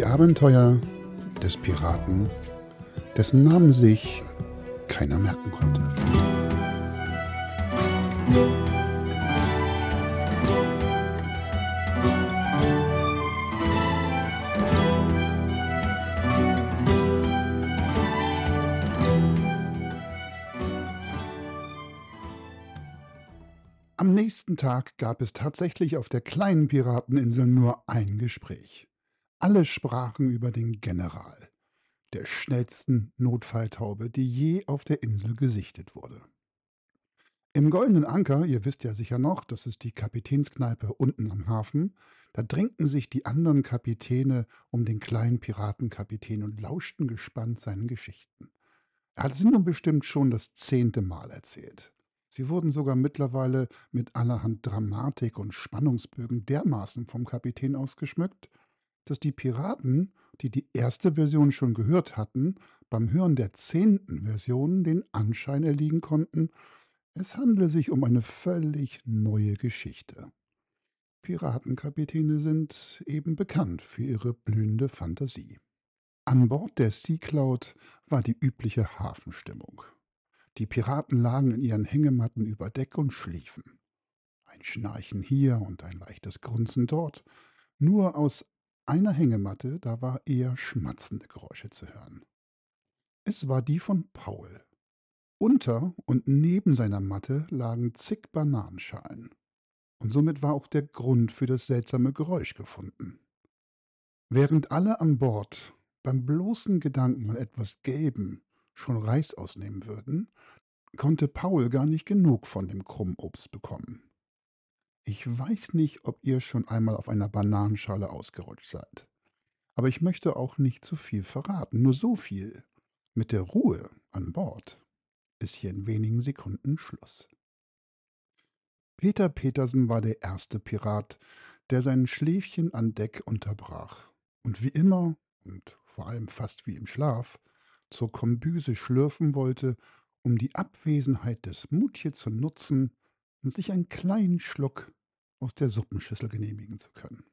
Die Abenteuer des Piraten, dessen Namen sich keiner merken konnte. Am nächsten Tag gab es tatsächlich auf der kleinen Pirateninsel nur ein Gespräch. Alle sprachen über den General, der schnellsten Notfalltaube, die je auf der Insel gesichtet wurde. Im Goldenen Anker, ihr wisst ja sicher noch, das ist die Kapitänskneipe unten am Hafen, da drängten sich die anderen Kapitäne um den kleinen Piratenkapitän und lauschten gespannt seinen Geschichten. Er hat sie nun bestimmt schon das zehnte Mal erzählt. Sie wurden sogar mittlerweile mit allerhand Dramatik und Spannungsbögen dermaßen vom Kapitän ausgeschmückt, dass die Piraten, die die erste Version schon gehört hatten, beim Hören der zehnten Version den Anschein erliegen konnten, es handle sich um eine völlig neue Geschichte. Piratenkapitäne sind eben bekannt für ihre blühende Fantasie. An Bord der Sea Cloud war die übliche Hafenstimmung. Die Piraten lagen in ihren Hängematten über Deck und schliefen. Ein Schnarchen hier und ein leichtes Grunzen dort. Nur aus einer Hängematte, da war eher schmatzende Geräusche zu hören. Es war die von Paul. Unter und neben seiner Matte lagen zig Bananenschalen. Und somit war auch der Grund für das seltsame Geräusch gefunden. Während alle an Bord beim bloßen Gedanken an etwas Gelben schon Reis ausnehmen würden, konnte Paul gar nicht genug von dem Krummobst bekommen. Ich weiß nicht, ob ihr schon einmal auf einer Bananenschale ausgerutscht seid. Aber ich möchte auch nicht zu viel verraten, nur so viel. Mit der Ruhe an Bord ist hier in wenigen Sekunden Schluss. Peter Petersen war der erste Pirat, der sein Schläfchen an Deck unterbrach und wie immer und vor allem fast wie im Schlaf zur Kombüse schlürfen wollte, um die Abwesenheit des Mutje zu nutzen und sich einen kleinen Schluck aus der Suppenschüssel genehmigen zu können.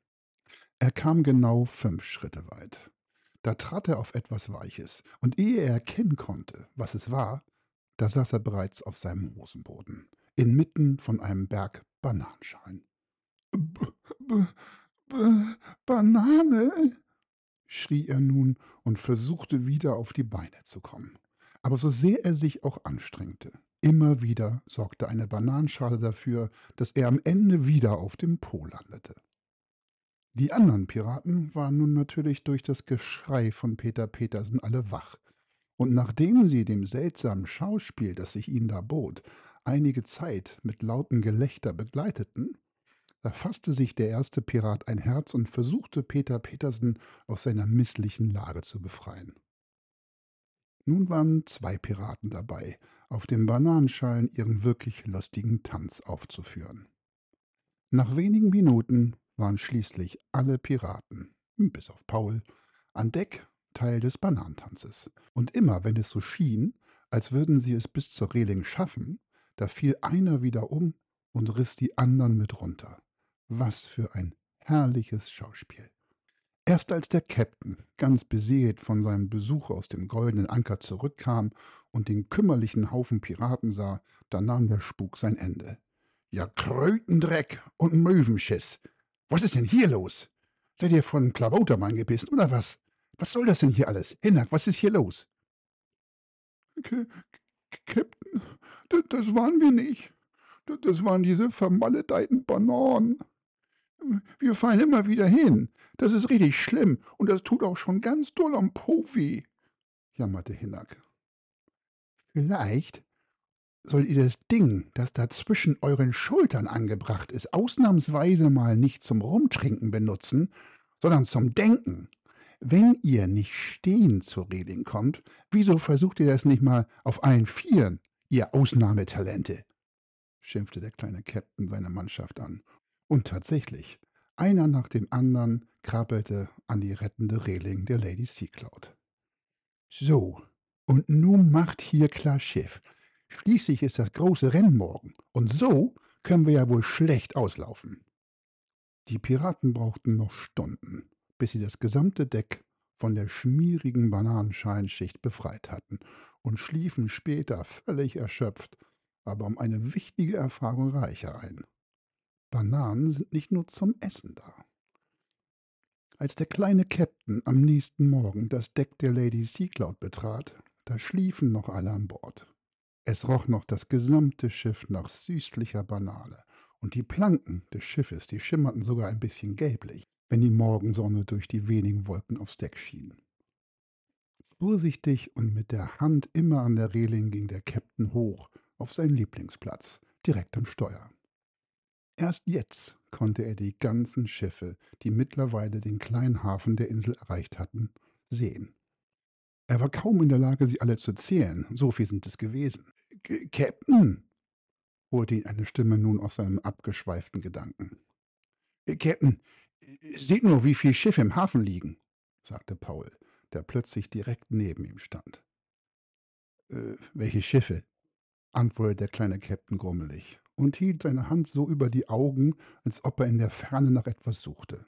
Er kam genau fünf Schritte weit. Da trat er auf etwas Weiches, und ehe er erkennen konnte, was es war, da saß er bereits auf seinem Hosenboden, inmitten von einem Berg Bananenschalen. B -b -b Banane, schrie er nun und versuchte wieder auf die Beine zu kommen. Aber so sehr er sich auch anstrengte, immer wieder sorgte eine Bananenschale dafür, dass er am Ende wieder auf dem Po landete. Die anderen Piraten waren nun natürlich durch das Geschrei von Peter Petersen alle wach, und nachdem sie dem seltsamen Schauspiel, das sich ihnen da bot, einige Zeit mit lautem Gelächter begleiteten, da fasste sich der erste Pirat ein Herz und versuchte Peter Petersen aus seiner misslichen Lage zu befreien. Nun waren zwei Piraten dabei, auf den Bananenschalen ihren wirklich lustigen Tanz aufzuführen. Nach wenigen Minuten waren schließlich alle Piraten, bis auf Paul, an Deck Teil des Bananentanzes. Und immer, wenn es so schien, als würden sie es bis zur Reling schaffen, da fiel einer wieder um und riss die anderen mit runter. Was für ein herrliches Schauspiel. Erst als der Käpt'n, ganz beseelt von seinem Besuch aus dem goldenen Anker zurückkam und den kümmerlichen Haufen Piraten sah, da nahm der Spuk sein Ende. Ja, Krötendreck und Möwenschiss. Was ist denn hier los? Seid ihr von Klabautermann gebissen, oder was? Was soll das denn hier alles? Hinnack, was ist hier los? Captain, das waren wir nicht. Das waren diese vermaledeiten Bananen. Wir fallen immer wieder hin. Das ist richtig schlimm und das tut auch schon ganz doll am Po weh, jammerte Hinnack. Vielleicht sollt ihr das Ding, das da zwischen euren Schultern angebracht ist, ausnahmsweise mal nicht zum Rumtrinken benutzen, sondern zum Denken. Wenn ihr nicht stehen zur Reding kommt, wieso versucht ihr das nicht mal auf allen Vieren, ihr Ausnahmetalente? schimpfte der kleine Captain seine Mannschaft an und tatsächlich, einer nach dem anderen krabbelte an die rettende Reling der Lady Sea Cloud. So, und nun macht hier klar Schiff. Schließlich ist das große Rennen morgen. Und so können wir ja wohl schlecht auslaufen. Die Piraten brauchten noch Stunden, bis sie das gesamte Deck von der schmierigen Bananenscheinschicht befreit hatten und schliefen später völlig erschöpft, aber um eine wichtige Erfahrung reicher ein. Bananen sind nicht nur zum Essen da. Als der kleine Captain am nächsten Morgen das Deck der Lady Seacloud betrat, da schliefen noch alle an Bord. Es roch noch das gesamte Schiff nach süßlicher Banane, und die Planken des Schiffes, die schimmerten sogar ein bisschen gelblich, wenn die Morgensonne durch die wenigen Wolken aufs Deck schien. Vorsichtig und mit der Hand immer an der Reling ging der Captain hoch auf seinen Lieblingsplatz, direkt am Steuer. Erst jetzt konnte er die ganzen Schiffe, die mittlerweile den kleinen Hafen der Insel erreicht hatten, sehen. Er war kaum in der Lage, sie alle zu zählen, so viel sind es gewesen. Captain, holte ihn eine Stimme nun aus seinem abgeschweiften Gedanken. Captain, seht nur, wie viele Schiffe im Hafen liegen, sagte Paul, der plötzlich direkt neben ihm stand. Äh, welche Schiffe? antwortete der kleine Captain grummelig und hielt seine Hand so über die Augen, als ob er in der Ferne nach etwas suchte.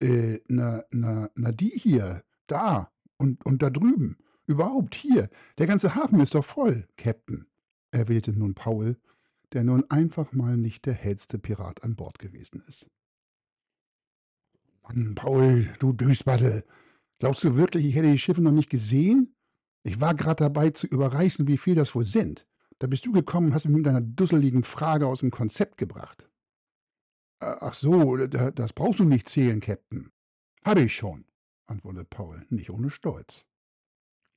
Äh, na, na, na, die hier, da und, und da drüben. Überhaupt hier. Der ganze Hafen ist doch voll, Captain, erwählte nun Paul, der nun einfach mal nicht der hellste Pirat an Bord gewesen ist. Mann, Paul, du Dösbattel, glaubst du wirklich, ich hätte die Schiffe noch nicht gesehen? Ich war gerade dabei zu überreißen, wie viel das wohl sind. Da bist du gekommen und hast mich mit deiner dusseligen Frage aus dem Konzept gebracht. Ach so, das brauchst du nicht zählen, Captain. Habe ich schon, antwortete Paul, nicht ohne Stolz.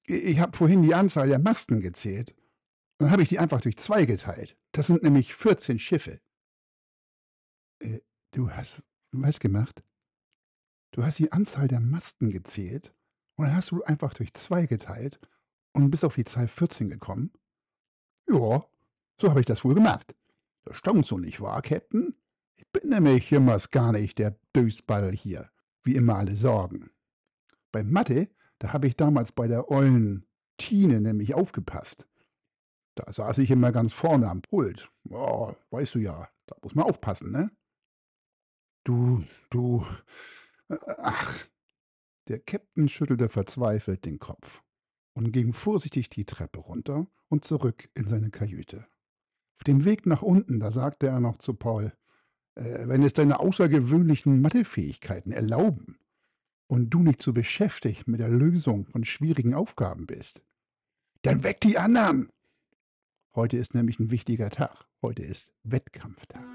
Ich habe vorhin die Anzahl der Masten gezählt. Dann habe ich die einfach durch zwei geteilt. Das sind nämlich 14 Schiffe. Du hast was gemacht? Du hast die Anzahl der Masten gezählt und dann hast du einfach durch zwei geteilt und bist auf die Zahl 14 gekommen? Ja, so habe ich das wohl gemacht. Das stimmt so nicht wahr, Captain? Ich bin nämlich jemals gar nicht der Dösball hier, wie immer alle sorgen. Bei Mathe, da habe ich damals bei der ollen Tine nämlich aufgepasst. Da saß ich immer ganz vorne am Pult. Oh, weißt du ja, da muss man aufpassen, ne? Du, du, äh, ach. Der Captain schüttelte verzweifelt den Kopf und ging vorsichtig die Treppe runter und zurück in seine Kajüte. Auf dem Weg nach unten, da sagte er noch zu Paul, äh, wenn es deine außergewöhnlichen Mathefähigkeiten erlauben und du nicht so beschäftigt mit der Lösung von schwierigen Aufgaben bist, dann weck die anderen! Heute ist nämlich ein wichtiger Tag. Heute ist Wettkampftag.